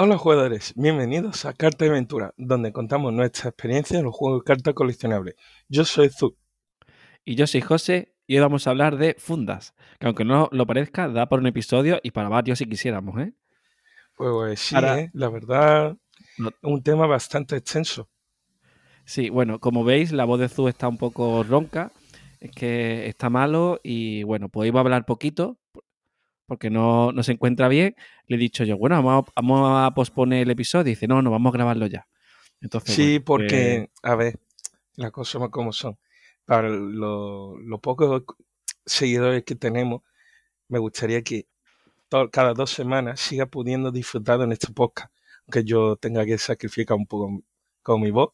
Hola jugadores, bienvenidos a Carta de Aventura, donde contamos nuestra experiencia en los juegos de cartas coleccionables. Yo soy Zu. Y yo soy José y hoy vamos a hablar de fundas, que aunque no lo parezca, da por un episodio y para varios si quisiéramos, ¿eh? Pues, pues sí, Ahora- ¿eh? la verdad, No- un tema bastante extenso. Sí, bueno, como veis, la voz de Zu está un poco ronca, es que está malo y bueno, pues iba a hablar poquito porque no, no se encuentra bien. Le he dicho yo, bueno, vamos a, vamos a posponer el episodio y dice, no, no, vamos a grabarlo ya. Entonces, Sí, bueno, porque, a ver, las cosas son como son. Para los lo pocos seguidores que tenemos, me gustaría que cada dos semanas siga pudiendo disfrutar de este podcast, aunque yo tenga que sacrificar un poco con mi voz,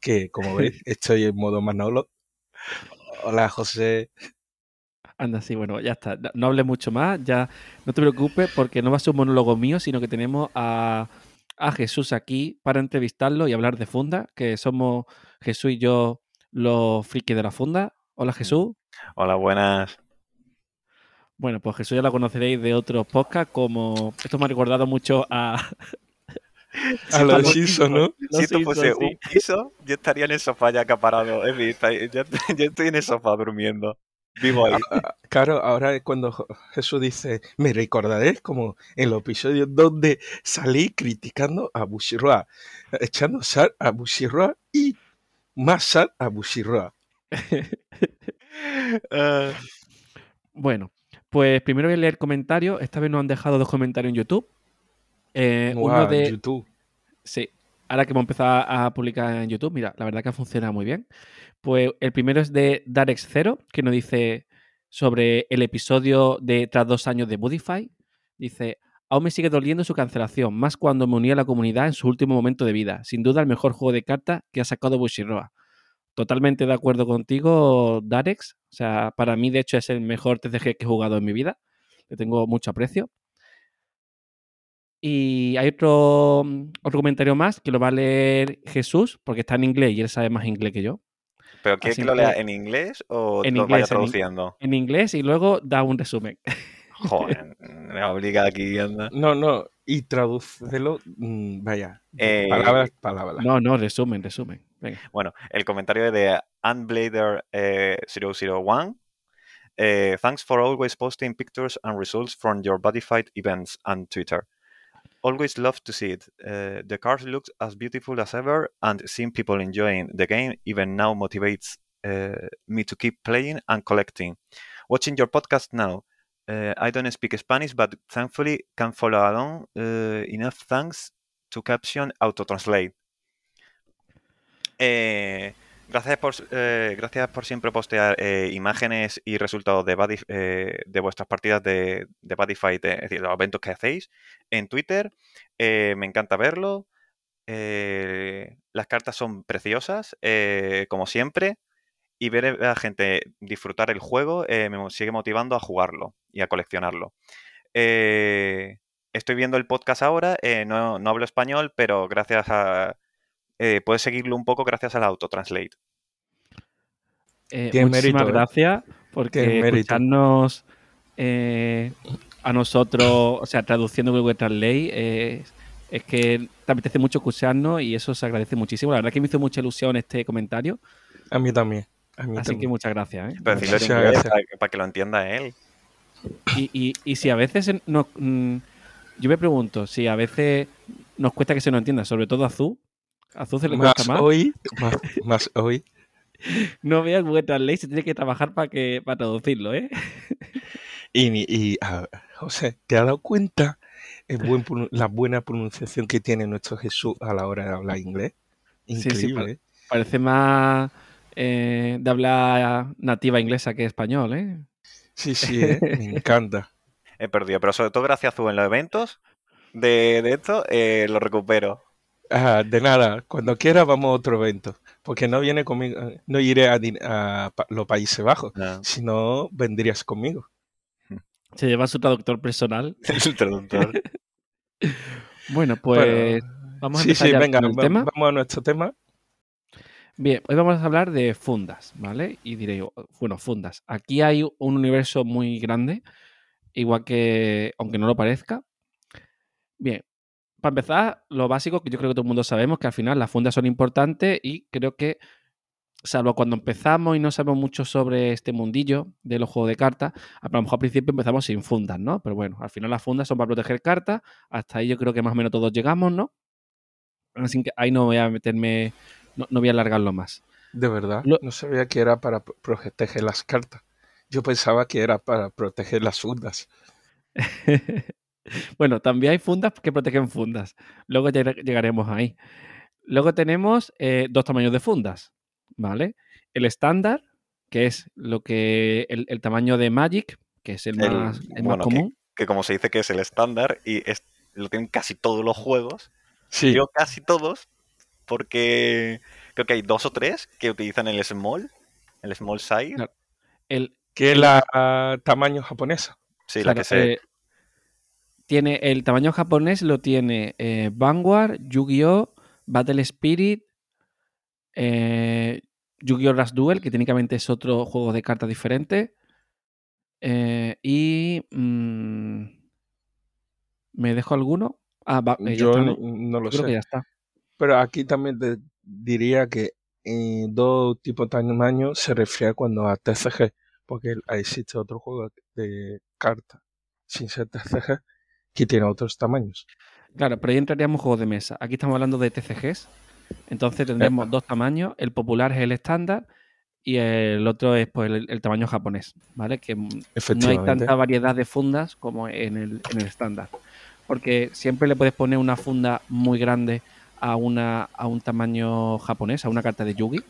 que como veis, estoy en modo Manolo. Hola, José. Anda, sí, bueno, ya está. No- No hables mucho más, ya no te preocupes porque no va a ser un monólogo mío, sino que tenemos a, a Jesús aquí para entrevistarlo y hablar de funda, que somos Jesús y yo los frikis de la funda. Hola Jesús. Hola, buenas. Bueno, pues Jesús ya la conoceréis de otros podcasts, como esto me ha recordado mucho a... A Los Simpson, ¿no? Los si esto fuese sí. un piso, yo estaría en el sofá ya acaparado. Yo estoy en el sofá durmiendo. Vivo ahí. Ah, Claro, ahora es cuando Jesús dice, me recordaréis como en los episodios donde salí criticando a Bushiroa, echando sal a Bushiroa y más sal a Bushiroa. Eh, Bueno, pues primero voy a leer comentarios. Esta vez nos han dejado dos comentarios en YouTube. Eh, uno de... YouTube. Sí, ahora que hemos empezado a publicar en YouTube, mira, la verdad que ha funcionado muy bien. Pues el primero es de Darex Zero, que nos dice sobre el episodio de tras dos años de Budify. Dice, aún me sigue doliendo su cancelación, más cuando me uní a la comunidad en su último momento de vida. Sin duda el mejor juego de cartas que ha sacado Bushiroa. Totalmente de acuerdo contigo, Darex. O sea, para mí, de hecho, es el mejor TCG que he jugado en mi vida. Le tengo mucho aprecio. Y hay otro, otro comentario más que lo va a leer Jesús, porque está en inglés y él sabe más inglés que yo. ¿Pero quieres que lo lea en inglés o En lo inglés, vaya traduciendo? En inglés y luego da un resumen. Joder, me obliga aquí, anda. No, no, y tradúcelo, mm, vaya, Eh, palabras, palabras. No, no, resumen, resumen. Venga. Bueno, el comentario es de Unblader001. Eh, thanks for always posting pictures and results from your body fight events on Twitter. Always love to see it. Uh, the cards look as beautiful as ever, and seeing people enjoying the game even now motivates uh, me to keep playing and collecting. Watching your podcast now. Uh, I don't speak Spanish, but thankfully can follow along uh, enough thanks to caption auto-translate. Eh, gracias, por, eh, gracias por siempre postear eh, imágenes y resultados de, Buddy- eh, de vuestras partidas de, de Fight, eh, es decir, los eventos que hacéis en Twitter. Me encanta verlo. Las cartas son preciosas, como siempre. Y ver a la gente disfrutar el juego me sigue motivando a jugarlo y a coleccionarlo. Estoy viendo el podcast ahora, no, no hablo español, pero gracias a, eh, puedes seguirlo un poco gracias al autotranslate. Eh, muchísimas mérito, ¿eh? gracias porque escucharnos eh, a nosotros, o sea, traduciendo Google Translate, eh, es que te apetece mucho escucharnos y eso se agradece muchísimo. La verdad que me hizo mucha ilusión este comentario, A mí también. A mí así que muchas gracias. ¿eh? Pero Muchas para, para que lo entienda él. Y, y- y si a veces nos, mm, yo me pregunto, si a veces nos cuesta que se nos entienda, sobre todo a Azul, a Azul se le Más cuesta más. hoy, más, más hoy. No vea Google Translate, se tiene que trabajar para que para traducirlo, ¿eh? Y, José, ¿te has dado cuenta el buen la buena pronunciación que tiene nuestro Jesús a la hora de hablar inglés? Sí, sí, Increíble. ¿eh? Parece más eh, de hablar nativa inglesa que español, ¿eh? Sí, sí, ¿eh? me encanta. He perdido, pero sobre todo gracias a Zu en los eventos de, de esto, eh, lo recupero. Ah, de nada, cuando quiera vamos a otro evento, porque no viene conmigo, no iré a, los Países Bajos, No. si no vendrías conmigo. Se lleva su traductor personal. El traductor. Bueno, pues vamos a sí, empezar sí, ya venga, con el va- tema. vamos a nuestro tema. Bien, hoy vamos a hablar de fundas, ¿vale? Y diré, bueno, fundas. Aquí hay un universo muy grande, igual que, aunque no lo parezca. Bien, para empezar, lo básico que yo creo que todo el mundo sabemos, que al final las fundas son importantes y creo que, salvo cuando empezamos y no sabemos mucho sobre este mundillo de los juegos de cartas, a lo mejor al principio empezamos sin fundas, ¿no? Pero bueno, al final las fundas son para proteger cartas, hasta ahí yo creo que más o menos todos llegamos, ¿no? Así que ahí no voy a meterme, no, no voy a alargarlo más. De verdad, Lo- no sabía que era para pro- proteger las cartas. Yo pensaba que era para proteger las fundas. bueno, también hay fundas que protegen fundas. Luego lleg- llegaremos ahí. Luego tenemos eh, dos tamaños de fundas, ¿vale? El estándar, que es lo que el, el tamaño de Magic, que es el más, el más bueno, que- común. Que como se dice que es el estándar y es, lo tienen casi todos los juegos. Sí, Yo casi todos, porque creo que hay dos o tres que utilizan el small, el small size. Claro. El, que es la tamaño japonesa. Sí, la que se... tiene el tamaño japonés, lo tiene eh, Vanguard, Yu-Gi-Oh!, Battle Spirit, eh, Yu-Gi-Oh! Rush Duel, que técnicamente es otro juego de cartas diferente. eh, y. mm, ¿Me dejo alguno? Ah, va, eh, Yo está, no, lo Creo que sé. ya está. Pero aquí también te diría que eh, dos tipos de tamaño se refiere cuando a TCG, porque existe otro juego de cartas sin ser TCG que tiene otros tamaños. Claro, pero ahí entraríamos juegos de mesa. Aquí estamos hablando de TCGs. Entonces tendremos Epa. dos tamaños. El popular es el estándar y el otro es pues, el, el tamaño japonés, ¿vale? Que no hay tanta variedad de fundas como en el, en el estándar. Porque siempre le puedes poner una funda muy grande a, una, a un tamaño japonés, a una carta de Yugi.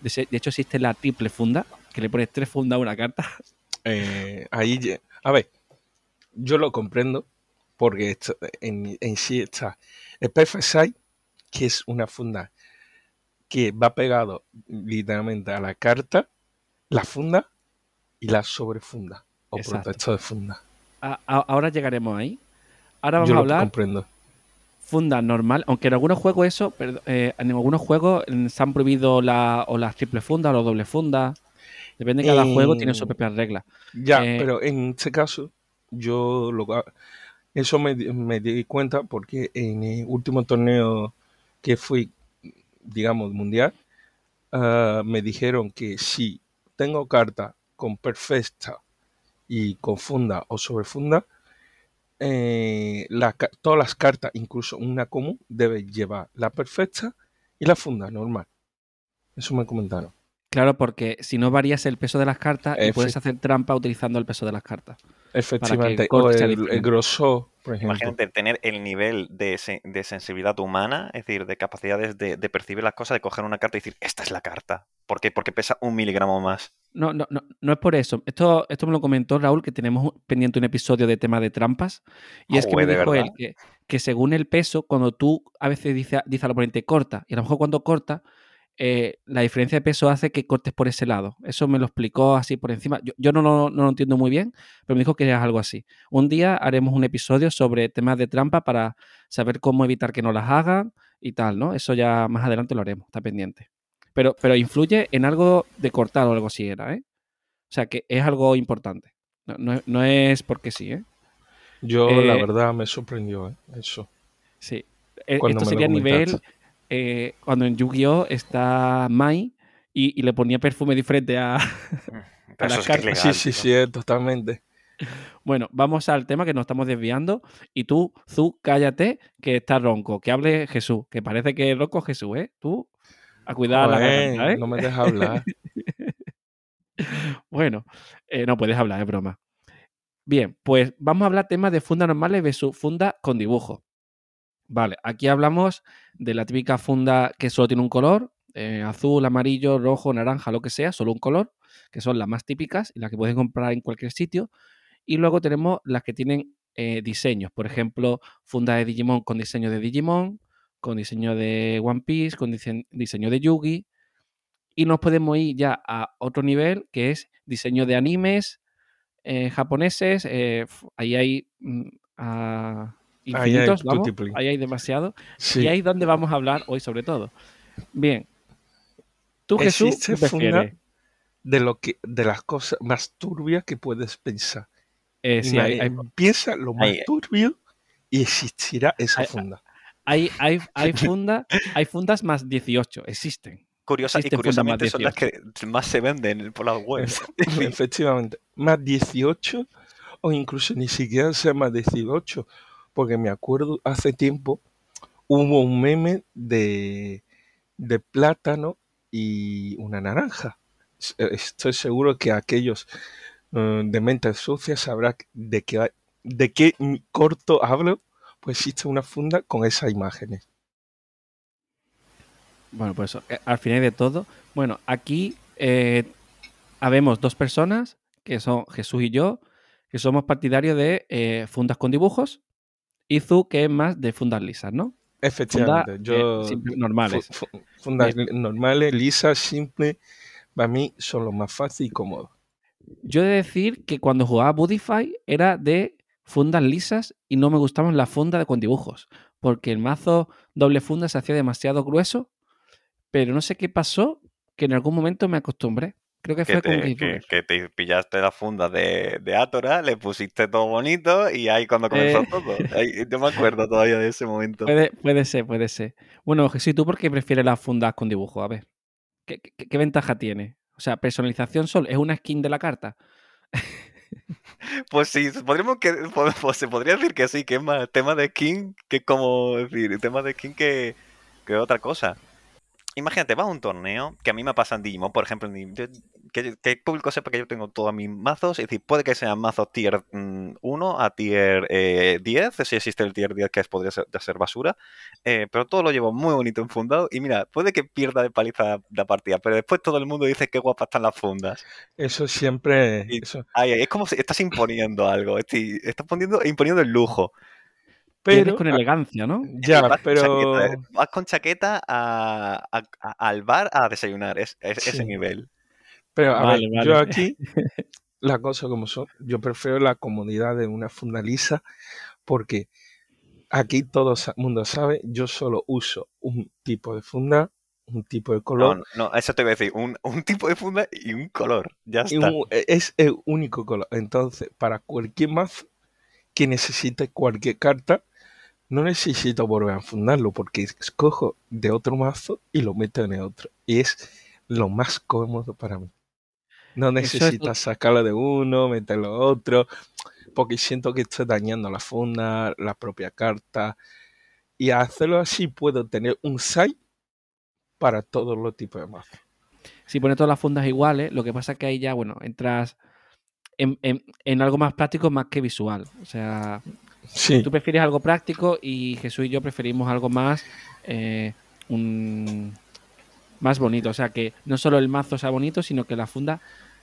De, hecho, existe la triple funda, que le pones tres fundas a una carta. Eh, ahí, a ver, yo lo comprendo porque esto- en, en sí está el Perfect Size, que es una funda que va pegado literalmente a la carta, la funda y la sobrefunda o protector de funda. A- a- ahora llegaremos ahí. Ahora vamos Yo a hablar comprendo. funda normal, aunque en algunos juegos eso, eh, en algunos juegos mm, se han prohibido la, o las triple fundas o las doble fundas. Depende de cada juego, tiene sus En- propias reglas. Ya, Eh, pero en este caso, yo lo eso me, di- cuenta porque en el último torneo que fui, digamos, mundial, ah, me dijeron que si tengo carta con perfecta y con funda o sobrefunda, eh, la todas las cartas, incluso una común, deben llevar la perfecta y la funda normal. Eso me comentaron. Claro, porque si no varías el peso de las cartas y puedes hacer trampa utilizando el peso de las cartas. Efectivamente. O el, el grosor, por ejemplo. Imagínate tener el nivel de, de sensibilidad humana, es decir, de capacidades de, de percibir las cosas, de coger una carta y decir, esta es la carta. ¿Por qué? Porque pesa un miligramo más. No, no, no, no es por eso. Esto, esto me lo comentó Raúl, que tenemos pendiente un episodio de tema de trampas. Y es que me ¿de dijo él que, que según el peso, cuando tú a veces dices dice al oponente corta, y a lo mejor cuando corta, eh, la diferencia de peso hace que cortes por ese lado. Eso me lo explicó así por encima. Yo, yo no, lo- no lo entiendo muy bien, pero me dijo que es algo así. Un día haremos un episodio sobre temas de trampa para saber cómo evitar que no las hagan y tal, ¿no? Eso ya más adelante lo haremos, está pendiente. Pero, pero influye en algo de cortar o algo así era, ¿eh? O sea que es algo importante. No, no es- no es porque sí, ¿eh? Yo, Eh, la verdad, me sorprendió ¿eh? eso. Sí. E- Cuando Esto sería nivel. Eh, cuando en Yu-Gi-Oh! está Mai y, y le ponía perfume diferente a. Pero la eso es que es carta- legal, sí, sí, sí, eh, totalmente. Bueno, vamos al tema que nos estamos desviando. Y tú, Zu, cállate, que está ronco. Que hable Jesús, que parece que es ronco Jesús, ¿eh? Tú, a cuidar la Joder, garganta, ¿eh? No me deja hablar. Bueno, eh, no puedes hablar, es broma. Bien, pues vamos a hablar temas de funda normales versus funda con dibujo. Vale, aquí hablamos de la típica funda que solo tiene un color, eh, azul, amarillo, rojo, naranja, lo que sea, solo un color, que son las más típicas y las que puedes comprar en cualquier sitio. Y luego tenemos las que tienen eh, diseños, por ejemplo, funda de Digimon con diseño de Digimon, con diseño de One Piece, con dise- diseño de Yugi. Y nos podemos ir ya a otro nivel, que es diseño de animes eh, japoneses. eh, ahí hay mm, ah, Ahí hay infinitos, vamos, ahí hay demasiado. Sí. Y ahí es donde vamos a hablar hoy sobre todo. Bien. Tú, Jesús, Existe ¿qué funda prefieres? de lo que de las cosas más turbias que puedes pensar. Eh, sí, hay, hay- Piensa lo más Ahí. turbio y existirá esa Hay- funda. hay, hay, hay, funda, hay fundas más 18, existen. Curiosa, y Existen más curiosamente son las 18. que más se venden por las webs. Efectivamente, más 18 o incluso ni siquiera sea más 18, porque me acuerdo hace tiempo hubo un meme de, de plátano y una naranja. Eh, Estoy seguro que aquellos eh, de mentes sucias sabrán de qué, de qué corto hablo, pues existe una funda con esas imágenes. Bueno, pues eh, al final de todo, bueno, aquí eh, habemos dos personas, que son Jesús y yo, que somos partidarios de fundas con dibujos, y Zu, que es más de fundas lisas, ¿no? Efectivamente, Fundas yo eh, simple- normales. fu- fu- fundas normales, lisas, simples, para mí son lo más fácil y cómodo. Yo he de decir que cuando jugaba Budify era de fundas lisas y no me gustaban las fundas con dibujos, porque el mazo doble funda se hacía demasiado grueso, pero no sé qué pasó, que en algún momento me acostumbré. Creo que Que fue te, que, que te pillaste la funda de, de Atora, le pusiste todo bonito y ahí cuando comenzó Eh. todo. Ahí- yo me acuerdo todavía de ese momento. Puede, puede ser, puede ser. Bueno, Jesús, ¿y tú por qué prefieres las fundas con dibujo? A ver, ¿qué, qué- qué ventaja tiene? O sea, personalización solo, ¿es una skin de la carta? Pues sí, podríamos que, pues, pues se podría decir que sí, que es más tema de skin que como decir, tema de skin que, que otra cosa. Imagínate, vas a un torneo, que a mí me pasa en Digimon, por ejemplo, yo- que, que el público sepa que yo tengo todos mis mazos, es decir, puede que sean mazos tier mm, 1 a tier eh, 10, si existe el tier 10 que es, podría ser, basura, eh, pero todo lo llevo muy bonito enfundado y mira, puede que pierda de paliza la partida, pero después todo el mundo dice qué guapas están las fundas. Eso siempre, Y- eso- Ay, ay, es como si estás imponiendo algo, esti- estás poniendo, imponiendo el lujo. Vienes pero con elegancia, ¿no? ya, vas, con pero chaqueta, eh, vas con chaqueta a- a- a- al bar a desayunar, es, es- ese nivel. Pero a Vale, ver, yo vale. aquí, las cosas como son, yo prefiero la comodidad de una funda lisa porque aquí todo el mundo sabe, yo solo uso un tipo de funda, un tipo de No, color, no, eso te voy a decir, un, un tipo de funda y un color, ya está. un- es el único color. Entonces, para cualquier mazo que necesite cualquier carta, no necesito volver a fundarlo porque escojo de otro mazo y lo meto en el otro. Y es lo más cómodo para mí. No necesitas sacarlo de uno, meterlo a otro, porque siento que estoy dañando la funda, la propia carta. Y al hacerlo así puedo tener un site para todos los tipos de mazos. Si pones todas las fundas iguales, lo que pasa es que ahí ya, bueno, entras en, en- en algo más práctico más que visual. O sea, Sí, tú prefieres algo práctico y Jesús y yo preferimos algo más, eh, un- más bonito. O sea, que no solo el mazo sea bonito, sino que la funda,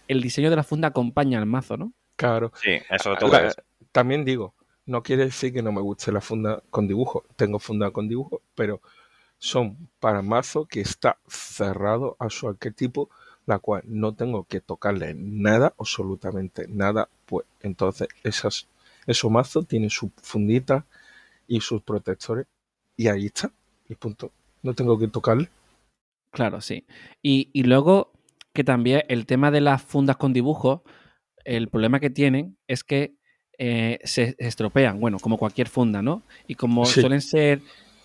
el diseño de la funda acompaña al mazo, ¿no? claro. Sí, eso todo La- es. también digo, no quiere decir que no me guste la funda con dibujo. Tengo funda con dibujo, pero son para mazo que está cerrado a su arquetipo, la cual no tengo que tocarle nada, absolutamente nada. Pues entonces esas, esos mazos tienen su fundita y sus protectores y ahí está. Y punto. No tengo que tocarle. Claro, sí. Y, y luego que también el tema de las fundas con dibujos, el problema que tienen es que eh, se estropean, bueno, como cualquier funda, ¿no? Y como Sí. suelen ser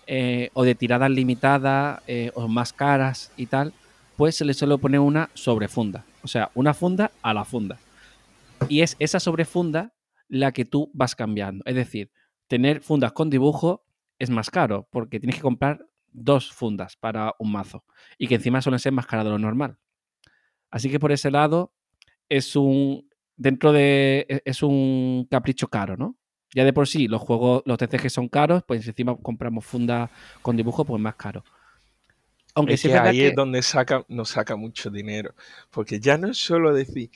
eh, o de tiradas limitadas eh, o más caras y tal, pues se le suele poner una sobrefunda. O sea, una funda a la funda. Y es esa sobrefunda la que tú vas cambiando. Es decir, tener fundas con dibujo es más caro porque tienes que comprar dos fundas para un mazo y que encima suelen ser más caras de lo normal. Así que por ese lado es un dentro de e- es un capricho caro, ¿no? Ya de por sí los juegos los TCG son caros, pues encima compramos fundas con dibujo pues más caro. Aunque Es sí que es verdad ahí que es donde saca, nos saca mucho dinero. Porque ya no es solo decir,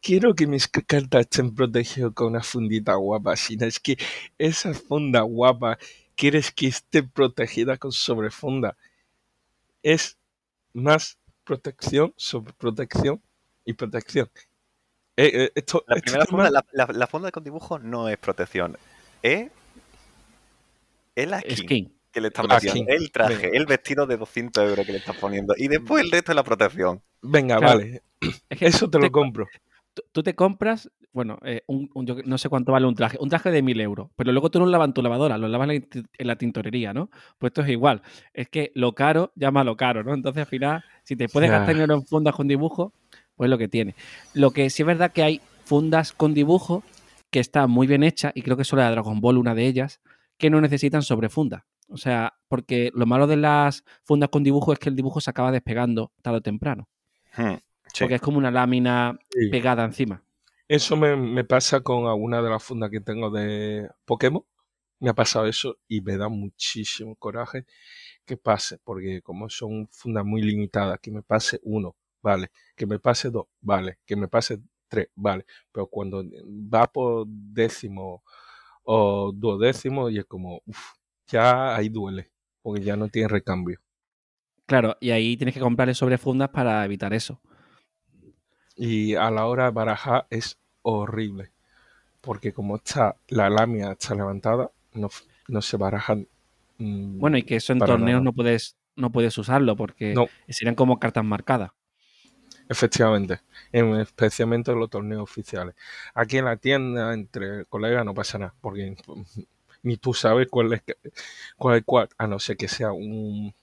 quiero que mis cartas estén protegidas con una fundita guapa, sino es que esa funda guapa quieres que esté protegida con sobrefunda. Es más protección, sobre protección y protección. Eh, eh, esto, La este primera tema- funda, la, la- la funda con dibujo no es protección, es, es la skin, skin. Que le estás La metiendo, el traje, venga. el vestido de 200 euros que le estás poniendo y después el resto es la protección. Venga, Claro. vale, Es que eso te lo compro. tú- te compras bueno, eh, un, un- yo no sé cuánto vale un traje, un traje de 1000 euros, pero luego tú no lo lavas en tu lavadora, lo lavas en la, ti- en la tintorería, ¿no? Pues esto es igual. Es que lo caro llama a lo caro, ¿no? Entonces al final, si te puedes gastar dinero en fundas con dibujo, pues es lo que tiene. Lo que sí es verdad que hay fundas con dibujo que están muy bien hechas, y creo que solo la Dragon Ball, una de ellas, que no necesitan sobrefunda. O sea, porque lo malo de las fundas con dibujo es que el dibujo se acaba despegando tarde o temprano. Hmm, sí. Porque es como una lámina Sí. pegada encima. Eso me, me pasa con alguna de las fundas que tengo de Pokémon. Me ha pasado eso y me da muchísimo coraje que pase, porque como son fundas muy limitadas, que me pase uno, vale, que me pase dos, vale, que me pase tres, vale, pero cuando va por décimo o duodécimo y es como, uff, ya ahí duele, porque ya no tiene recambio. Claro, y ahí tienes que comprarle sobrefundas para evitar eso. Y a la hora de barajar es horrible, porque como está la lámina está levantada, no, no se barajan. mm, Bueno, y que eso en torneos nada. no puedes, no puedes usarlo porque No. serían como cartas marcadas. Efectivamente, en- especialmente en los torneos oficiales. Aquí en la tienda, entre colegas, no pasa nada, porque ni tú sabes cuál es cuál es cuál, a no ser que sea un,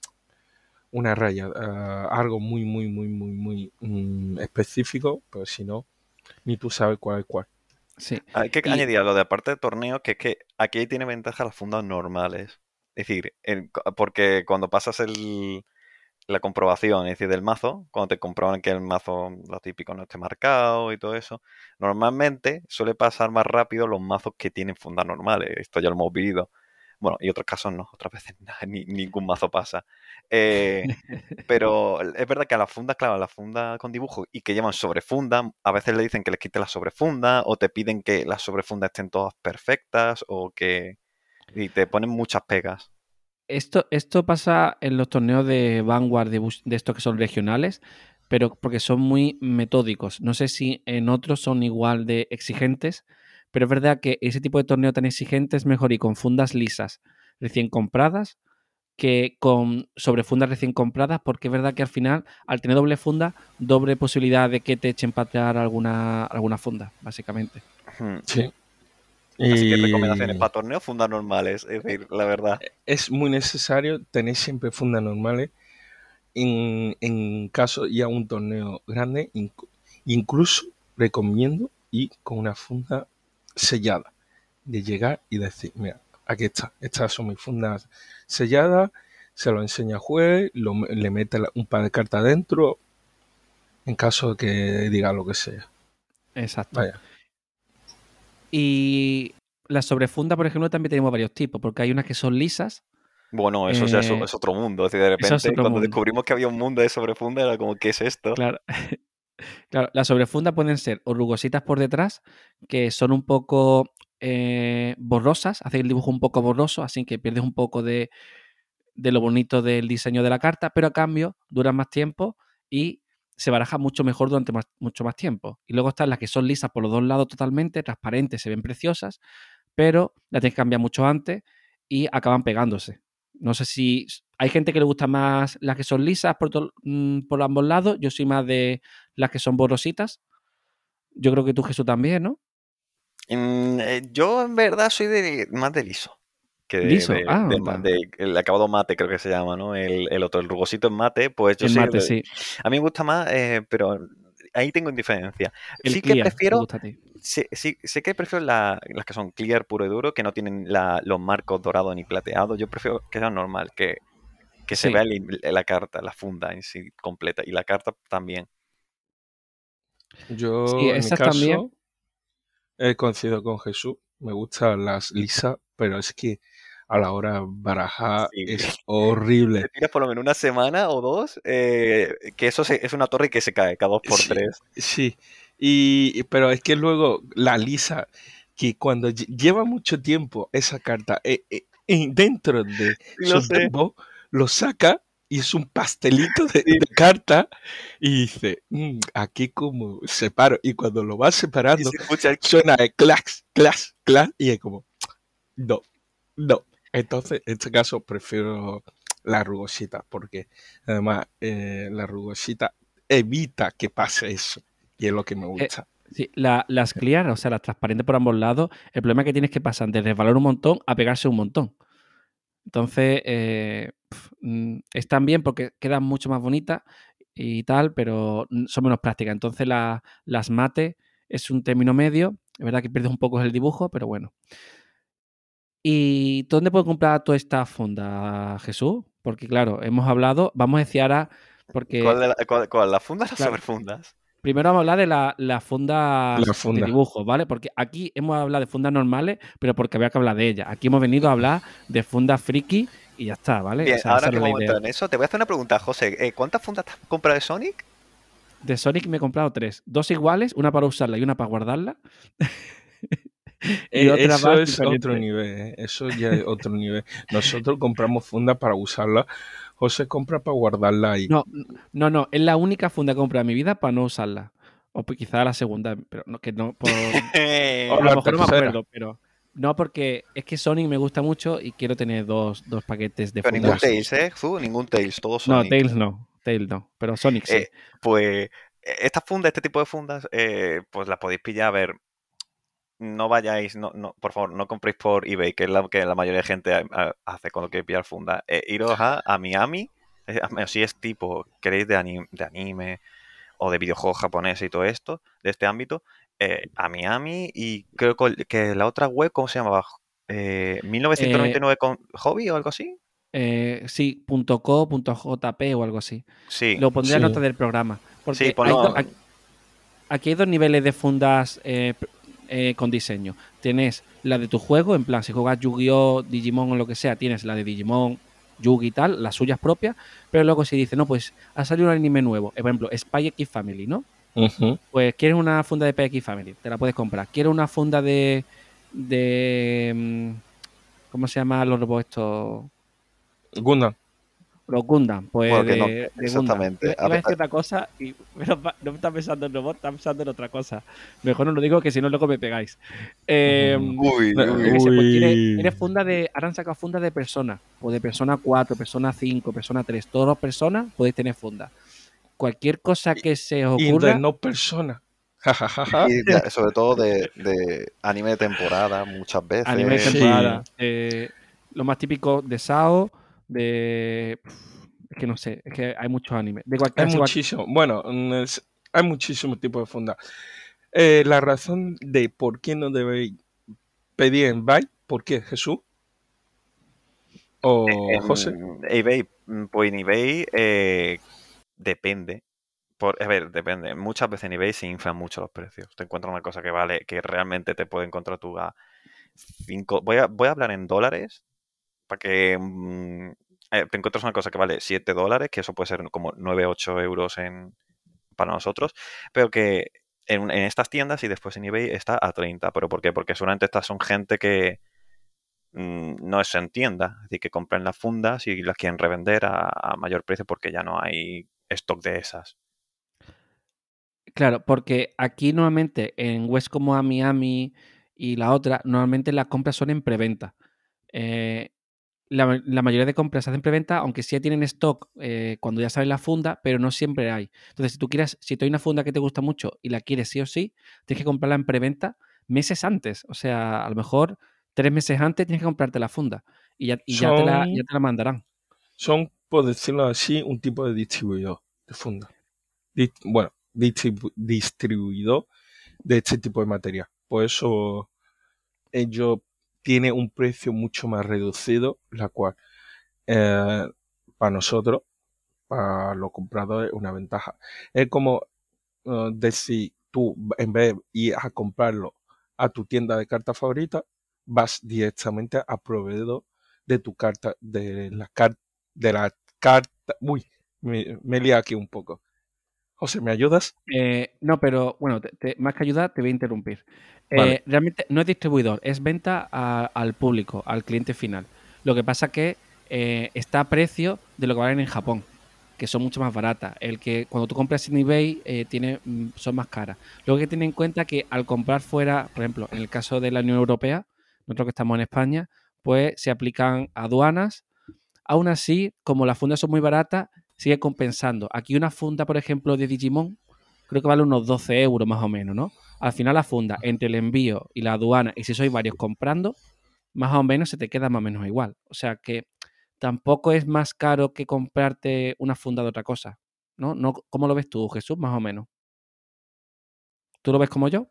una raya, ah, algo muy, muy, muy, muy, muy mm, específico, pero si no, ni tú sabes cuál es cuál. Sí. Hay que Y- añadir a lo de aparte de torneos, que es que aquí tiene ventaja las fundas normales. Es decir, en- porque cuando pasas el, la comprobación, es decir, del mazo, cuando te comprueban que el mazo, lo típico, no esté marcado y todo eso, normalmente suele pasar más rápido los mazos que tienen fundas normales. Esto ya lo hemos vivido. Bueno, y otros casos no, otras veces ni, ningún mazo pasa. Eh, pero es verdad que a las fundas, claro, a las fundas con dibujo y que llevan sobrefunda, a veces le dicen que les quite la sobrefunda o te piden que las sobrefundas estén todas perfectas o que... Y te ponen muchas pegas. Esto, esto pasa en los torneos de Vanguard de, estos que son regionales, pero porque son muy metódicos. No sé si en otros son igual de exigentes, pero es verdad que ese tipo de torneo tan exigente es mejor y con fundas lisas recién compradas que con sobrefundas recién compradas, porque es verdad que al final, al tener doble funda, doble posibilidad de que te echen patear alguna, alguna funda, básicamente. Sí. Así que Y recomendaciones para torneos, fundas normales, es decir, la verdad. es muy necesario tener siempre fundas normales en, en caso ya un torneo grande. inc- incluso recomiendo ir con una funda sellada, de llegar y decir, mira, aquí está, estas son mis fundas selladas, se lo enseña al juez, lo le mete la- un par de cartas dentro, en caso de que diga lo que sea. Exacto. Vaya, Y la sobrefunda, por ejemplo, también tenemos varios tipos, porque hay unas que son lisas. Bueno, eso ya es, Eh, es otro mundo. Es decir, de es repente, cuando mundo. descubrimos que había un mundo de sobrefunda, era como, ¿qué es esto? Claro. claro, las sobrefundas pueden ser o rugositas por detrás, que son un poco eh, borrosas, hacen el dibujo un poco borroso, así que pierdes un poco de, de lo bonito del diseño de la carta, pero a cambio duran más tiempo y se baraja mucho mejor durante mucho más tiempo. Y luego están las que son lisas por los dos lados totalmente, transparentes, se ven preciosas, pero las tienes que cambiar mucho antes y acaban pegándose. No sé si hay gente que le gusta más las que son lisas por, mm, por ambos lados. Yo soy más de las que son borrositas. Yo creo que tú, Jesús, también, ¿no? Mm, eh, yo en verdad soy de, más de liso. Que de, Liso, de- ah, de de- el acabado mate, creo que se llama, ¿no? El, el otro, el rugosito en mate, pues yo mate, de- sí. A mí me gusta más, eh, pero ahí tengo indiferencia. El sí que clear, prefiero, gusta a ti. sí, que prefiero la- las que son clear puro y duro, que no tienen la- los marcos dorados ni plateados. Yo prefiero que sean normal, que, que se vea el- la carta, la funda en sí completa. Y la carta también. yo Sí, en mi esas caso también. he coincidido con Jesús, me gustan las lisas, pero es que a la hora de barajar Sí. es horrible. Te tiras por lo menos una semana o dos, eh, que eso se- es una torre que se cae cada dos por Sí, tres. sí. Y, pero es que luego la lisa, que cuando lle- lleva mucho tiempo esa carta eh, eh, en- dentro de lo su sé. dembo, lo saca y es un pastelito de, Sí. de carta y dice, "Mm, aquí como separo. Y cuando lo va Y separando, se escucha el suena el clax, clax, clax, y es como, no, no. Entonces, en este caso prefiero la rugosita, porque además eh, la rugosita evita que pase eso, y es lo que me Eh, gusta. Sí, la- las clear, o sea, las transparentes por ambos lados, el problema que tienes es que pasan de resbalar un montón a pegarse un montón. Entonces, eh, mm, están bien porque quedan mucho más bonitas y tal, pero son menos prácticas. Entonces, la- las mate es un término medio. Es verdad que pierdes un poco el dibujo, pero bueno. ¿Y dónde puedo comprar toda esta funda, Jesús? Porque, claro, hemos hablado, vamos a decir ahora, porque ¿Cuál, de la- cuál- cuál? ¿Las fundas o las Claro. superfundas? primero vamos a hablar de la- las fundas La funda. de dibujos, ¿vale? Porque aquí hemos hablado de fundas normales, pero porque había que hablar de ellas. Aquí hemos venido a hablar de fundas friki y ya está, ¿vale? Bien, O sea, ahora que la vamos a entrar en eso, te voy a hacer una pregunta, José. Eh, ¿Cuántas fundas te has comprado de Sonic? De Sonic me he comprado tres. Dos iguales, una para usarla y una para guardarla. y otra eso es diferente. otro nivel, ¿eh? eso ya es otro nivel. Nosotros compramos fundas para usarla, José compra para guardarla ahí. No, no, no, es la única funda que he comprado en mi vida para no usarla. O pues quizá la segunda, pero no, que no, por, O a lo mejor no me acuerdo, pero no porque es que Sonic me gusta mucho y quiero tener dos, dos paquetes de Pero ningún. Tails, ¿eh? Ningún Tails, todo No, Sonic. Tails no, Tails no, pero Sonic sí. Eh, Pues eh, estas fundas, este tipo de fundas, eh, pues las podéis pillar. A ver, no vayáis, no, no, por favor, no compréis por eBay, que es lo que la mayoría de gente ha- ha- hace cuando quiere pillar fundas. Eh, iros a, a Miami, eh, a- si es tipo, queréis de anime, de anime o de videojuegos japoneses y todo esto, de este ámbito, eh, a Miami y creo que, la otra web, ¿cómo se llamaba? Eh, 1999 con Hobby o algo así. Eh, sí, punto .co, punto .jp o algo así. Sí, Lo pondré en Sí. nota del programa. Porque Sí, hay ponlo- do- aquí, aquí hay dos niveles de fundas eh, eh, con diseño. Tienes la de tu juego, en plan, si juegas Yu-Gi-Oh!, Digimon o lo que sea, tienes la de Digimon, Yugi y tal, las suyas propias. Pero luego si dice, no, pues ha salido un anime nuevo, por ejemplo, Spy X Family, ¿no? Pues quieres una funda de PX Family, te la puedes comprar. Quieres una funda de. de. mm, ¿Cómo se llama los robots estos? Gundam. Los Gundam, pues Bueno, que de, no, de Gundam. exactamente. Iba A a ver, decir otra cosa y pero no está pensando en robot, está pensando en otra cosa. Mejor no lo digo que si no luego me pegáis. Eh, Uy, yo uy, sé, pues funda de. Ahora han sacado funda de persona. O de persona 4, persona 5, persona 3. Todas las personas podéis tener funda. Cualquier cosa que se os Y de ocurra. no persona. Y sobre todo de, de anime de temporada, muchas veces. Anime de Sí. temporada. eh, lo más típico de Sao, de. Es que no sé, es que hay muchos animes. De cualquier Hay muchísimo. Bueno, mm, es- hay muchísimos tipos de fundas. Eh, la razón de por qué no debéis pedir en Buy, ¿por qué, Jesús? ¿O En José? eBay, mm, pues en eBay eh, depende. Por, a ver, depende. Muchas veces en eBay se inflan mucho los precios. Te encuentras una cosa que vale, que realmente te puede encontrar tú a 5. Voy a, voy a hablar en dólares para que mm, eh, te encuentras una cosa que vale 7 dólares, que eso puede ser como 9, 8 euros para nosotros, pero que en, estas tiendas y después en eBay está a 30. ¿Pero por qué? Porque seguramente estas son gente que mm, no es en tienda, es decir, que compran las fundas y las quieren revender a, a mayor precio porque ya no hay stock de esas. Claro, porque aquí normalmente en webs como a Miami y la otra, normalmente las compras son en preventa. Eh, la, ma- la mayoría de compras se hacen preventa, aunque sí tienen stock eh, cuando ya sale la funda, pero no siempre hay. Entonces, si tú quieres, si tú hay una funda que te gusta mucho y la quieres sí o sí, tienes que comprarla en preventa meses antes. O sea, a lo mejor tres meses antes tienes que comprarte la funda y ya, y ya te, la, Son- ya te la mandarán. Son, por decirlo así, un tipo de distribuidor de funda. Bueno, distribu- distribuidor de este tipo de material. Por eso ellos tienen un precio mucho más reducido, la cual eh, para nosotros, para los compradores, es una ventaja. Es como eh, decir, tú en vez de ir a comprarlo a tu tienda de carta favorita, vas directamente a proveedor de tu carta, de la carta, de la carta. Uy, me, me liado aquí un poco. José, ¿me ayudas? Eh, no, pero bueno, te- te- más que ayudar, te voy a interrumpir. Eh, realmente no es distribuidor, es venta a- al público, al cliente final. Lo que pasa que eh, está a precio de lo que valen en Japón, que son mucho más baratas. El que cuando tú compras en eBay tiene, mm, son más caras. Luego hay que tener en cuenta que al comprar fuera, por ejemplo, en el caso de la Unión Europea, nosotros que estamos en España, pues se aplican aduanas. Aún así, como las fundas son muy baratas, sigue compensando. Aquí una funda, por ejemplo, de Digimon, creo que vale unos 12 euros más o menos, ¿no? al final la funda, entre el envío y la aduana, y si sois varios comprando, más o menos se te queda más o menos igual. O sea que tampoco es más caro que comprarte una funda de otra cosa. ¿No? ¿No? ¿Cómo lo ves tú, Jesús? Más o menos. ¿Tú lo ves como yo?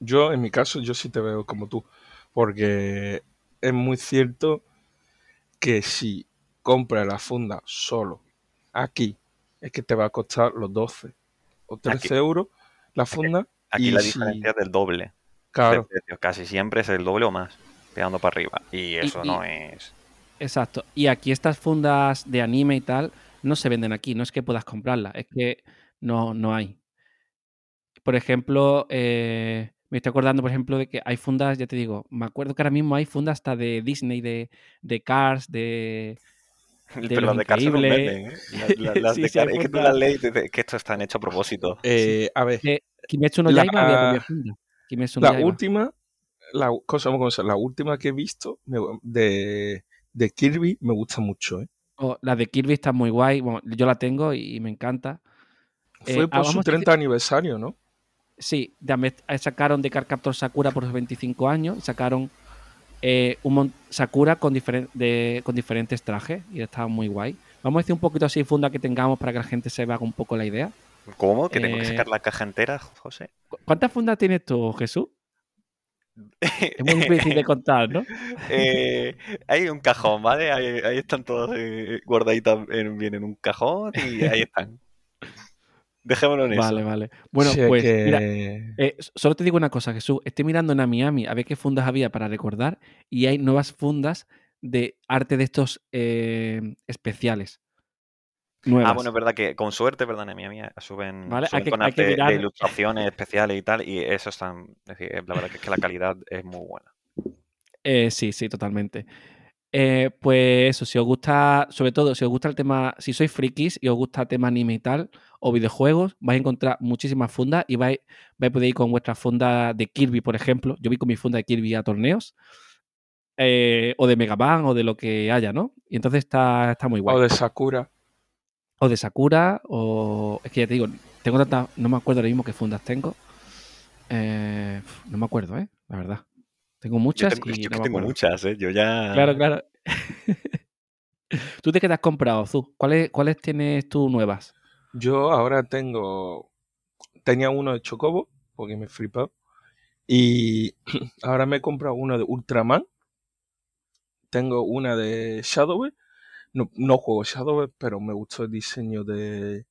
Yo, en mi caso, yo sí te veo como tú. Porque es muy cierto que si compras la funda solo aquí, es que te va a costar los 12 o 13 euros la funda. Aquí, la diferencia es del doble. Claro. Casi siempre es el doble o más, pegando para arriba. Y eso no es. Exacto. Y aquí estas fundas de anime y tal no se venden aquí. No es que puedas comprarlas, es que no, no hay. Por ejemplo, eh, me estoy acordando, por ejemplo, de que hay fundas, ya te digo, me acuerdo que ahora mismo hay fundas hasta de Disney, de, de Cars, de. De Pero las de no venden, ¿eh? Las, de Cars, es que tú las lees que esto está hecho a propósito. Eh, a ver. Kimetsu no Yaiba había funda. la última, la cosa, la última que he visto de, de Kirby me gusta mucho, ¿eh? Oh, la de Kirby está muy guay. Bueno, yo la tengo y me encanta. Fue eh, por su 30 aniversario, ¿no? Sí, sacaron de Captor Sakura por sus 25 años. Sacaron eh, un Sakura con, con diferentes trajes y estaba muy guay. Vamos a decir un poquito así funda que tengamos para que la gente se haga un poco la idea. ¿Cómo? ¿Que tengo que sacar la caja entera, José? ¿Cuántas fundas tienes tú, Jesús? es muy difícil de contar, ¿no? Eh, hay un cajón, ¿vale? Ahí, están todos eh, guardaditos bien en un cajón y ahí están. Dejémoslo en eso. Vale, vale. Bueno, pues mira, eh, solo te digo una cosa, Jesús. Estoy mirando en Miami a ver qué fundas había para recordar y hay nuevas fundas de arte de estos especiales. Ah, bueno, es verdad que con suerte, perdón, mía mía, suben, con arte de ilustraciones especiales y tal, y eso están, es decir, la verdad que es que la calidad es muy buena. Eh, sí, sí, totalmente. Eh, pues eso, si os gusta, sobre todo, si os gusta el tema, si sois frikis y os gusta el tema anime y tal, o videojuegos, vais a encontrar muchísimas fundas y vais, vais a poder ir con vuestra funda de Kirby, por ejemplo. Yo vi con mi funda de Kirby a torneos. Eh, o de Mega Man o de lo que haya, ¿no? Y entonces está, está muy guay. O de Sakura o de Sakura, o. Es que ya te digo, tengo tantas. No me acuerdo ahora mismo qué fundas tengo. Eh, no me acuerdo, ¿eh? La verdad. Tengo muchas. Yo tengo, tengo muchas, ¿eh? Yo ya. Claro, claro. ¿Tú de qué te has comprado, Zu? ¿Cuáles, ¿Cuáles tienes tú nuevas? Yo ahora tengo. Tenía uno de Chocobo, porque me flipó. Y ahora me he comprado uno de Ultraman. Tengo una de Shadow no, no juego Shadow, pero me gustó el diseño de,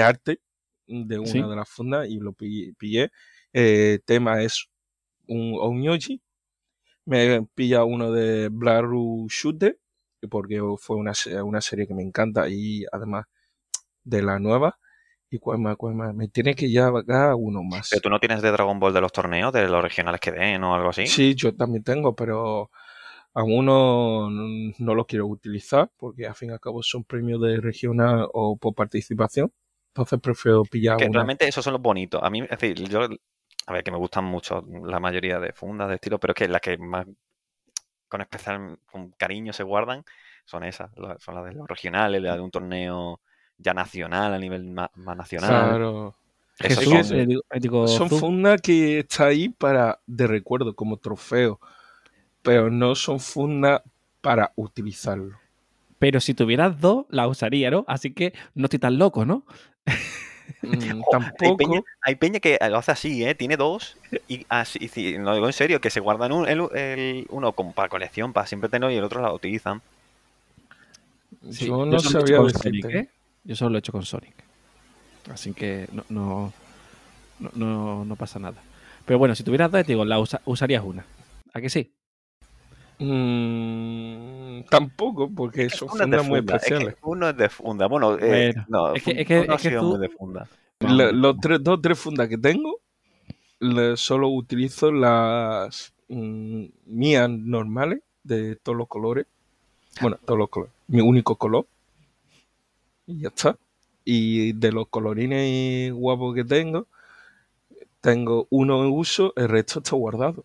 arte de una de las fundas y lo pillé. El eh, tema es un Onyoji. Me pilla uno de Blaru Shooter, porque fue una, una serie que me encanta y además de la nueva. ¿Y cuál más? Cuál más? Me tiene que ya uno más. ¿Pero tú no tienes de Dragon Ball de los torneos, de los regionales que den o algo así? Sí, yo también tengo, pero aún no, no lo quiero utilizar porque al fin y al cabo son premios de regional o por participación. Entonces prefiero pillar. Que realmente esos son los bonitos. A mí, es decir, yo, a ver, que me gustan mucho la mayoría de fundas de estilo, pero es que las que más con especial con cariño se guardan son esas, son las de los regionales, las de un torneo ya nacional, a nivel más, nacional. Claro. son, son fundas que está ahí para de recuerdo, como trofeo pero no son fundas para utilizarlo. Pero si tuvieras dos, la usaría, ¿no? Así que no estoy tan loco, ¿no? Mm, tampoco. Hay peña, que lo hace así, ¿eh? Tiene dos y así, lo digo en serio, que se guardan uno para colección, para siempre tenerlo y el otro la utilizan. yo no sabía ¿eh? Yo solo lo he hecho con Sonic. Así que no, no, no, pasa nada. Pero bueno, si tuvieras dos, te digo, la usarías una. ¿A que sí? Mm, tampoco, porque son fundas muy especiales. uno es de funda. Bueno, eh, no, es que, es que, es que tú... de funda. los tres, dos tres fundas que tengo, solo utilizo las mm, mías normales de todos los colores. Bueno, todos los colores. Mi único color. Y ya está. Y de los colorines guapos que tengo, tengo uno en uso, el resto está guardado.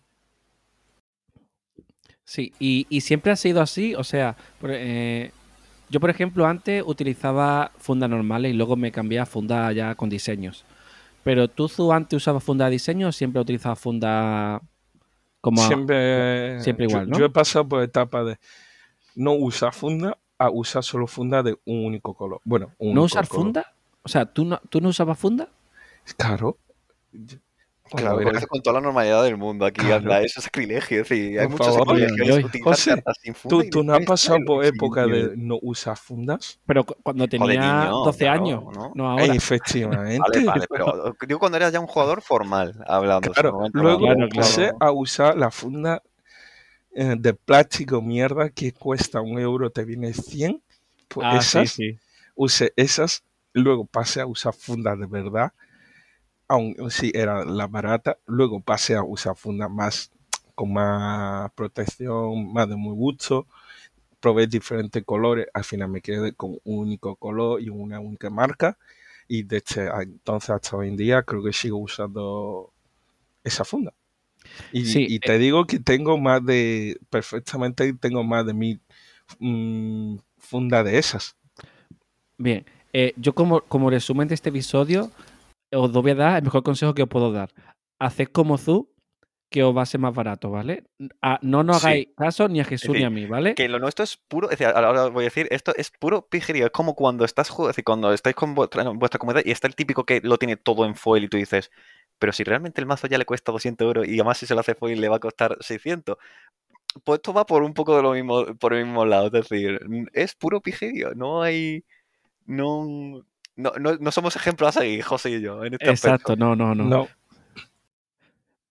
Sí, y, siempre ha sido así, o sea, eh, yo por ejemplo antes utilizaba fundas normales y luego me cambié a fundas ya con diseños. Pero tú, Zu, antes usabas funda de diseño o siempre utilizabas funda como a- siempre, siempre yo- igual, ¿no? Yo he pasado por etapas de no usar funda a usar solo funda de un único color. Bueno, un ¿No único usar color. funda? O sea, ¿tú no, ¿tú no usabas funda? Claro. Claro, con toda la normalidad del mundo aquí Claro. anda, eso es sacrilegio. Es decir, hay Por muchos favor. sacrilegios Oye, oye. utilizar José, sin funda. ¿Tú, no has pasado por época de no usar fundas? Pero cu- cuando tenía niño, 12 claro, años, ¿no? no, ahora. Efectivamente. Vale, vale, pero digo cuando eras ya un jugador formal, hablando. Claro, luego Claro, como- claro. pasé a usar la funda eh, de plástico mierda que cuesta un euro, te viene 100. Pues Ah, sí, esas, sí. usé esas, luego pasé a usar fundas de verdad, aun si era la barata, luego pasé a usar fundas más con más protección, más de muy gusto, probé diferentes colores, al final me quedé con un único color y una única marca y desde entonces hasta hoy en día creo que sigo usando esa funda. Y, Sí, y te digo que tengo más de, perfectamente tengo más de mil mm, fundas de esas. Bien, eh, yo como, como resumen de este episodio, os voy a dar el mejor consejo que os puedo dar. Haced como Zu, que os va a ser más barato, ¿vale? A- no nos Sí. hagáis caso ni a Jesús decir, ni a mí, ¿vale? Que lo nuestro es puro, es decir, ahora os voy a decir, esto es puro pijerío. Es como cuando estás, es decir, cuando estáis con vuestra, en vuestra comunidad y está el típico que lo tiene todo en foil y tú dices, pero si realmente el mazo ya le cuesta 200 euros y además si se lo hace foil le va a costar 600. Pues esto va por un poco de lo mismo, por el mismo lado. Es decir, es puro pijerío. No hay. No. No, no, no somos ejemplos a seguir, José y yo, en este aspecto. Exacto, no, no, no. No,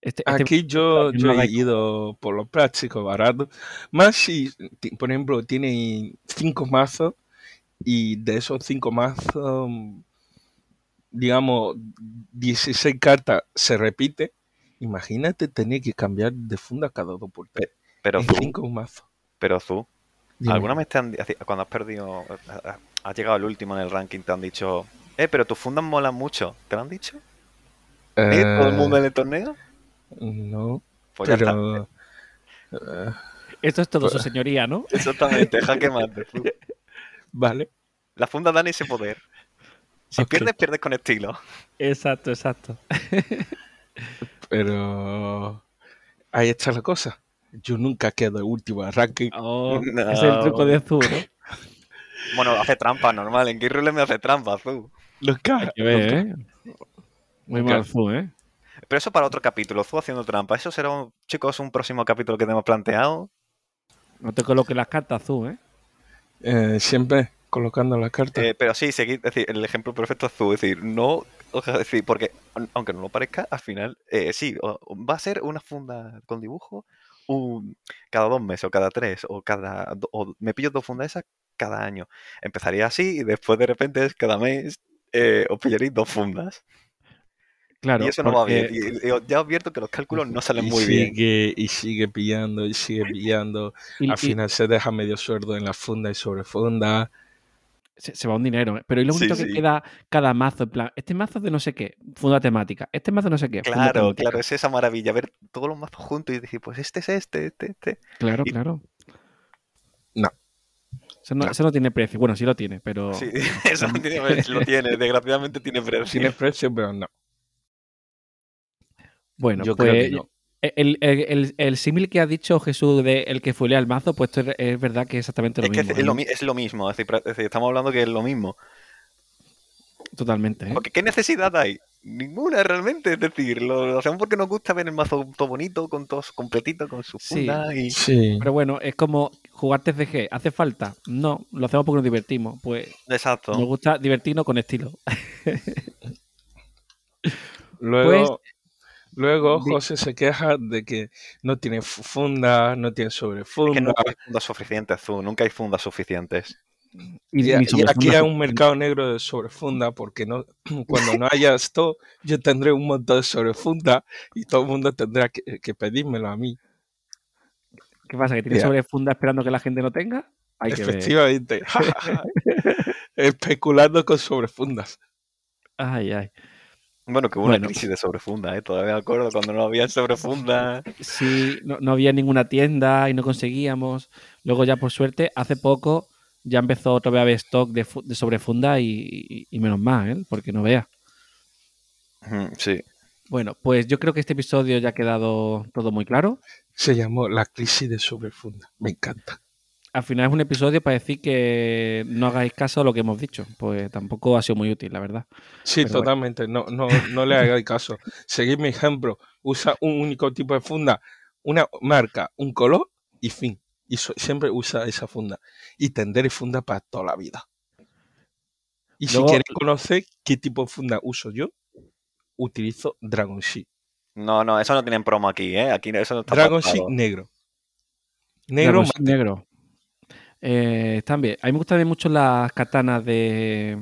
Este- este- aquí yo, yo he ido por lo práctico, barato. Más si, por ejemplo, tiene cinco mazos y de esos cinco mazos, digamos, 16 cartas se repite. Imagínate tener que cambiar de funda cada dos por tres. Pero En tú, cinco mazos. pero tú. ¿alguna vez te han, cuando has perdido, has llegado al último en el ranking, te han dicho, eh, pero tus fundas molan mucho? ¿Te lo han dicho? ¿Eh? ¿Todo el mundo en el torneo? No, Pues ya está. pero... eh, Esto es todo su Pues- señoría, ¿no? Exactamente, jaque mate. vale. La funda dan ese poder. Si pierdes, pierdes con estilo. Exacto, exacto. Pero ahí está la cosa. Yo nunca quedo el último en ranking. Oh, No. Es el truco de Zu, ¿no? Bueno, hace trampa, normal. En Gear me hace trampa, tú. Nunca. Hay que ver, ¿eh? Muy Nunca. mal Zu, ¿eh? Pero eso para otro capítulo, Zu haciendo trampa. Eso será, un- chicos, un próximo capítulo que tenemos planteado. No te coloques las cartas Zu, ¿eh? Eh, siempre colocando la carta. Eh, pero sí, seguid, es decir, el ejemplo perfecto es Zu. Es decir, no, o sea, es decir, porque aun- aunque no lo parezca, al final, eh, sí, o va a ser una funda con dibujo un, cada dos meses, o cada tres, o cada. do- O me pillo dos fundas esas cada año. Empezaría así y después de repente es cada mes eh, os pillaréis dos fundas. Claro. y eso no va bien. Y, y os- ya advierto que los cálculos no salen y muy bien. sigue, Y sigue pillando, y sigue pillando. y- Al y final se deja medio sueldo en la funda y sobre funda. se, se va un dinero. ¿eh? Pero y lo Sí, bonito que sí. queda cada mazo, en plan, este mazo de no sé qué, funda temática. Este mazo no sé qué, Claro, claro, es esa maravilla, ver todos los mazos juntos y decir, pues este es este, este, este. Claro, Y- claro. No. Eso no, No. eso no tiene precio. Bueno, sí lo tiene, pero. Sí, eso no tiene, lo tiene, desgraciadamente tiene precio. Tiene precio, pero no. Bueno, Yo pues creo que no. el, el, el- el símil que ha dicho Jesús de el que fulea el mazo, pues esto es, es verdad que es exactamente lo Es que mismo. es lo, ¿eh? mi- es lo mismo, es decir, es estamos hablando que es lo mismo. Totalmente. ¿eh? Porque ¿qué necesidad hay? Ninguna realmente, es decir, lo, lo hacemos porque nos gusta ver el mazo todo bonito, con todo completito, con su Sí. funda y... Sí. Pero bueno, es como jugar TCG. ¿Hace falta? No, lo hacemos porque nos divertimos. Pues Exacto. nos gusta divertirnos con estilo. Luego, luego Di- José se queja de que no tiene fu- funda, no tiene Es que sobrefunda. nunca hay fundas suficientes, Zu, nunca hay fundas suficientes. Y, aquí hay un mercado negro de sobrefunda porque no, cuando no haya esto, yo tendré un montón de sobrefunda y todo el mundo tendrá que, que pedírmelo a mí. ¿Qué pasa? ¿Que tienes Ya. sobre funda esperando que la gente no tenga? Hay que ver. Efectivamente. Especulando con sobrefundas. Ay, ay. Bueno, que hubo una Bueno. crisis de sobrefunda, ¿eh? Todavía me acuerdo cuando no había sobrefunda. Sí, no, no había ninguna tienda y no conseguíamos. Luego ya por suerte, hace poco ya empezó otra vez a haber stock de, de sobrefunda y, y- y menos mal, ¿eh? Porque no. Ujú, Sí. Bueno, pues yo creo que este episodio ya ha quedado todo muy claro. Se llamó La crisis de sobrefunda. Me encanta. Al final es un episodio para decir que no hagáis caso a lo que hemos dicho. Pues tampoco ha sido muy útil, la verdad. Sí, Pero bueno. totalmente. No, no, no le hagáis caso. Seguid mi ejemplo. Usa un único tipo de funda, una marca, un color y fin. Y so- siempre usa esa funda. Y tendréis funda para toda la vida. Y si queréis conocer qué tipo de funda uso yo, utilizo Dragon Sheet. No, no, eso no tienen promo aquí, ¿eh? Aquí eso no está Dragon. Sheet negro. Negro Dragon negro. Eh, bien. A mí me gustan bien mucho las katanas de,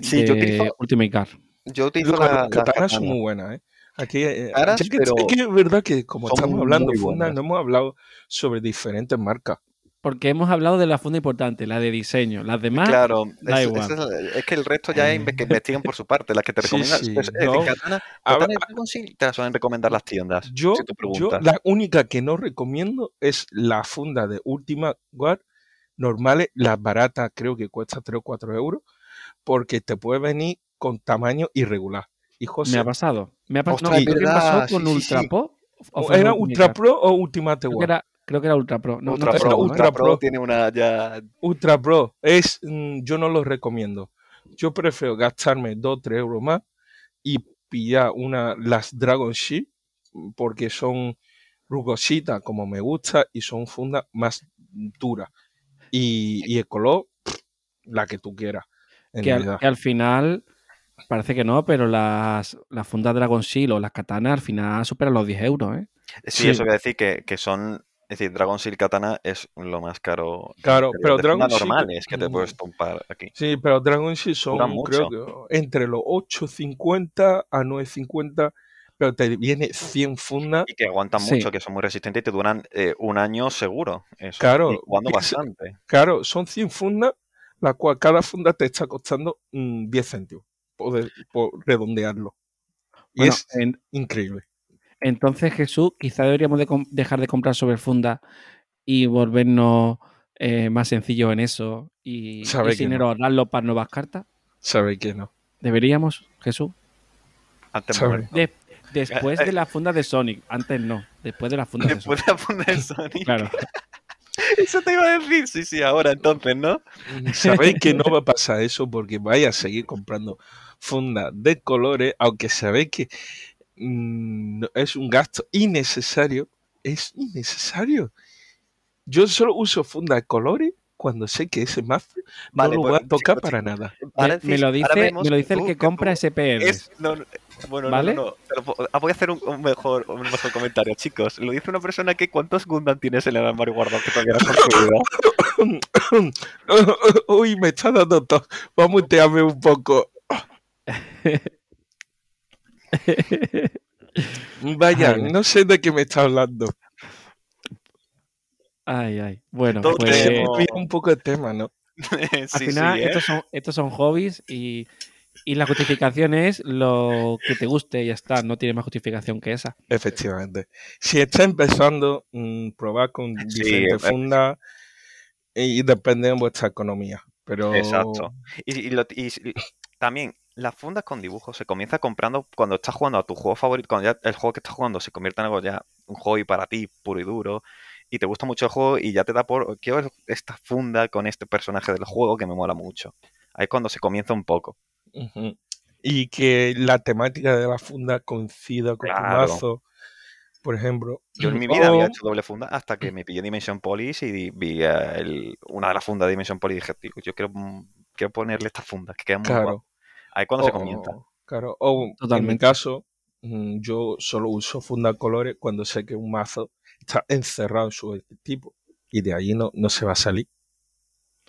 Sí, yo de utilizo, Ultimate Guard. yo utilizo Las la, las katanas son muy buenas, ¿eh? Aquí, eh, Caras, ya que, pero es que es verdad que como estamos hablando buenas. no hemos hablado sobre diferentes marcas. Porque hemos hablado de la funda importante, la de diseño. Las demás, Claro, da es, igual. es es que el resto ya inve- que investiguen por su parte. Las que te Sí, recomiendan. sí, es- es no. katana, A- katana y Dragon Shield te las suelen recomendar las tiendas. Yo, si yo la única que no recomiendo es la funda de Ultima Guard normales, las baratas creo que cuesta 3 o 4 euros, porque te puede venir con tamaño irregular. Y me ha pasado. Me ha pasado. No, verdad, pasó con sí, sí, sí. Ultra Pro. o ¿era Ultra Pro o Ultimate Guard? era, creo que era Ultra Pro. No, Ultra no Pro. Ultra Ultra Pro Pro. tiene una ya. Ultra Pro es, mm, yo no lo recomiendo. Yo prefiero gastarme 2 o 3 euros más y pillar una, las Dragon Sheet, mm, porque son rugositas como me gusta y son fundas más duras. Y, y el color, la que tú quieras. En Que al, realidad. que al final, parece que no, pero las, las fundas Dragon Shield o las katanas al final superan los 10 euros, ¿eh? Sí, Sí. eso voy a decir que, que son. Es decir, Dragon Shield Katana es lo más caro. Claro, de- pero de Dragon fundas Shield, normales que te puedes comprar aquí. Sí, pero Dragon Duran son, mucho. creo que entre los 8.50 a 9.50, pero te viene 100 fundas. Y que aguantan Sí. mucho, que son muy resistentes y te duran eh, un año seguro. Eso. Claro, Y jugando bastante. Claro, son 100 fundas, la cual cada funda te está costando mm, 10 céntimos, por, de- por redondearlo. Y Bueno, es en- increíble. Entonces, Jesús, quizá deberíamos de dejar de comprar sobre funda y volvernos eh, más sencillos en eso y, que dinero ahorrarlo para nuevas cartas. Sabe que no. ¿Deberíamos, Jesús? Antes. De- después de la funda de Sonic. Antes no. Después de la funda de Después Sonic. de la funda de Sonic. Claro. Eso te iba a decir. Sí, sí, ahora entonces, ¿no? Sabéis que no va a pasar eso porque vais a seguir comprando fundas de colores, aunque sabéis que mm, no- es un gasto innecesario. Es innecesario. Yo solo uso fundas de colores cuando sé que ese mazo Vale, no lo pues, voy a tocar chicos, para chicos, nada. ahora Me, lo dice, me lo dice el que compra SPRs. es- no, no, bueno, no, ¿Vale? no, no, ah, voy a hacer un, un mejor, un mejor comentario, chicos. Lo dice una persona que ¿cuántos Gundam tienes en el armario guardado que todavía no has construido? Uy, me está dando tos. Vamos a mutearme un poco. Vaya, Ay, ay. no sé de qué me está hablando. Ay, ay. Bueno, Todo pues tenemos- un poco el tema, ¿no? al sí, final sí, ¿eh? estos, son, estos son hobbies y, y la justificación es lo que te guste y ya está. No tiene más justificación que esa. Efectivamente. Si está empezando, mm, probar con Sí, diferentes eh, fundas y depende de vuestra economía. Pero Exacto. Y, y lo- y- y también, las fundas con dibujos se comienza comprando cuando estás jugando a tu juego favorito, cuando ya el juego que estás jugando se convierte en algo ya, un hobby para ti, puro y duro, y te gusta mucho el juego y ya te da por, quiero esta funda con este personaje del juego que me mola mucho. Ahí es cuando se comienza un poco. Y que la temática de la funda coincida con Claro. tu mazo. Por ejemplo. Yo en mi vida había hecho doble funda hasta que me pillé Dimension Police y vi el- una de las fundas de Dimension Police y dije, tío, yo quiero, mm, quiero ponerle esta funda, que queda muy Claro. guapo. Ahí cuando se comienza. Claro. O en mi caso, mm, yo solo uso funda colores cuando sé que un mazo está encerrado en su tipo. Y de ahí no, no se va a salir.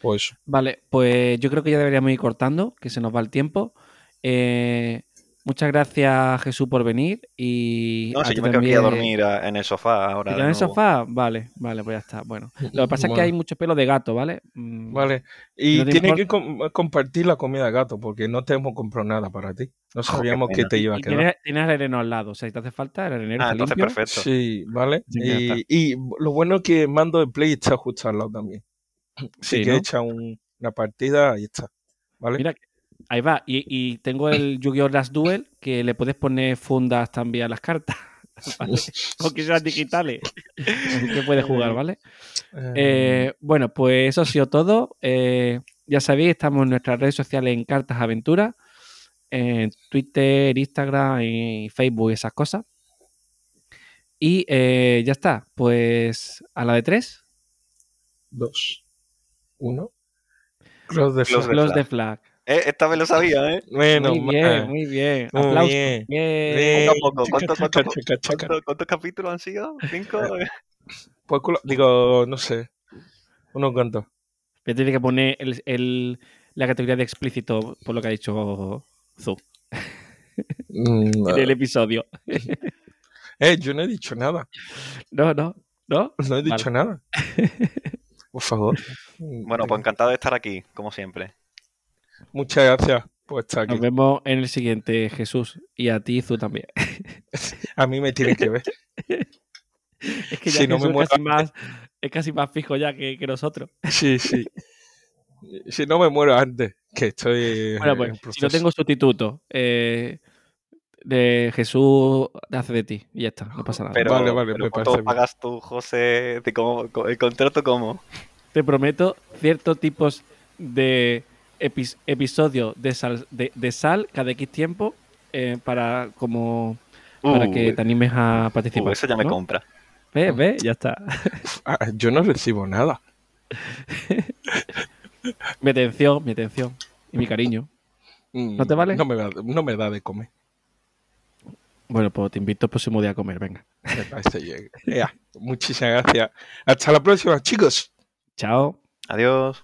Pues Vale, pues yo creo que ya deberíamos ir cortando, que se nos va el tiempo. Eh, muchas gracias, Jesús, por venir. Y No, si yo me quedo aquí a dormir a- en el sofá ahora. ¿Te de quedas en el sofá? Vale, vale, pues ya está. Bueno, lo que pasa es que hay mucho pelo de gato, ¿vale? Mm, Vale. Y ¿No tienes que com- compartir la comida de gato porque no te hemos comprado nada para ti. No qué sabíamos que pena. te iba a Y quedar. tienes, tienes el arenero al lado. O sea, si te hace falta, el arenero Ah, entonces limpio. perfecto. Sí, ¿vale? Sí. Y, y lo bueno es que el mando de Play está justo al lado también. Sí, que ¿no? echa un- una partida, ahí está. ¿Vale? Mira, Ahí va. Y, y tengo el Yu-Gi-Oh! Last Duel que le puedes poner fundas también a las cartas. ¿vale? Aunque sean digitales. Así que puedes jugar, ¿vale? Eh, bueno, pues eso ha sido todo. Eh, ya sabéis, estamos en nuestras redes sociales en Cartas Aventuras, en Twitter, Instagram y Facebook, esas cosas. Y eh, ya está. Pues a la de tres, Dos. Uno. Close the flag. Close the flag. Eh, esta vez lo sabía, ¿eh? Menos muy bien, muy bien. Muy Aplausos. bien. Bien. Bien. Poco a poco. Chaca, ¿Cuánto- chaca, cuánto- chaca, chaca. ¿Cuántos, cuántos capítulos han sido? ¿Cinco? Pues culo- digo, no sé. Unos cuantos. Me tiene que poner el, el- la categoría de explícito por lo que ha dicho Zu Mm, en el episodio. Eh, yo no he dicho nada. No, no, no. No he dicho nada. Por favor. Bueno, pues encantado de estar aquí, como siempre. Muchas gracias por estar aquí. Nos vemos en el siguiente, Jesús. Y a ti, Zu también. A mí me tiene que ver. Es que ya Si no me muero es, casi más, es casi más fijo ya que, que nosotros. Sí, sí. Si no me muero antes, que estoy Bueno, en pues, si no tengo sustituto, eh, de Jesús hace de ti. Y ya está, no pasa nada. Pero, Vale, vale, pero me ¿cuánto parece bien. pagas tú, José? de cómo- co- ¿El contrato cómo? Te prometo ciertos tipos de epis- episodios de sal, de, de sal cada X tiempo eh, para como para Uh, que te animes a uh, participar. eso ya me ¿no? compra. ¿Ves? ¿Ves? Ya está. Ah, yo no recibo nada. Mi atención, mi atención y mi cariño. Mm, ¿No te vale? No me, da, no me da de comer. Bueno, pues te invito el próximo día a comer, venga. Muchísimas gracias. Hasta la próxima, chicos. Chao. Adiós.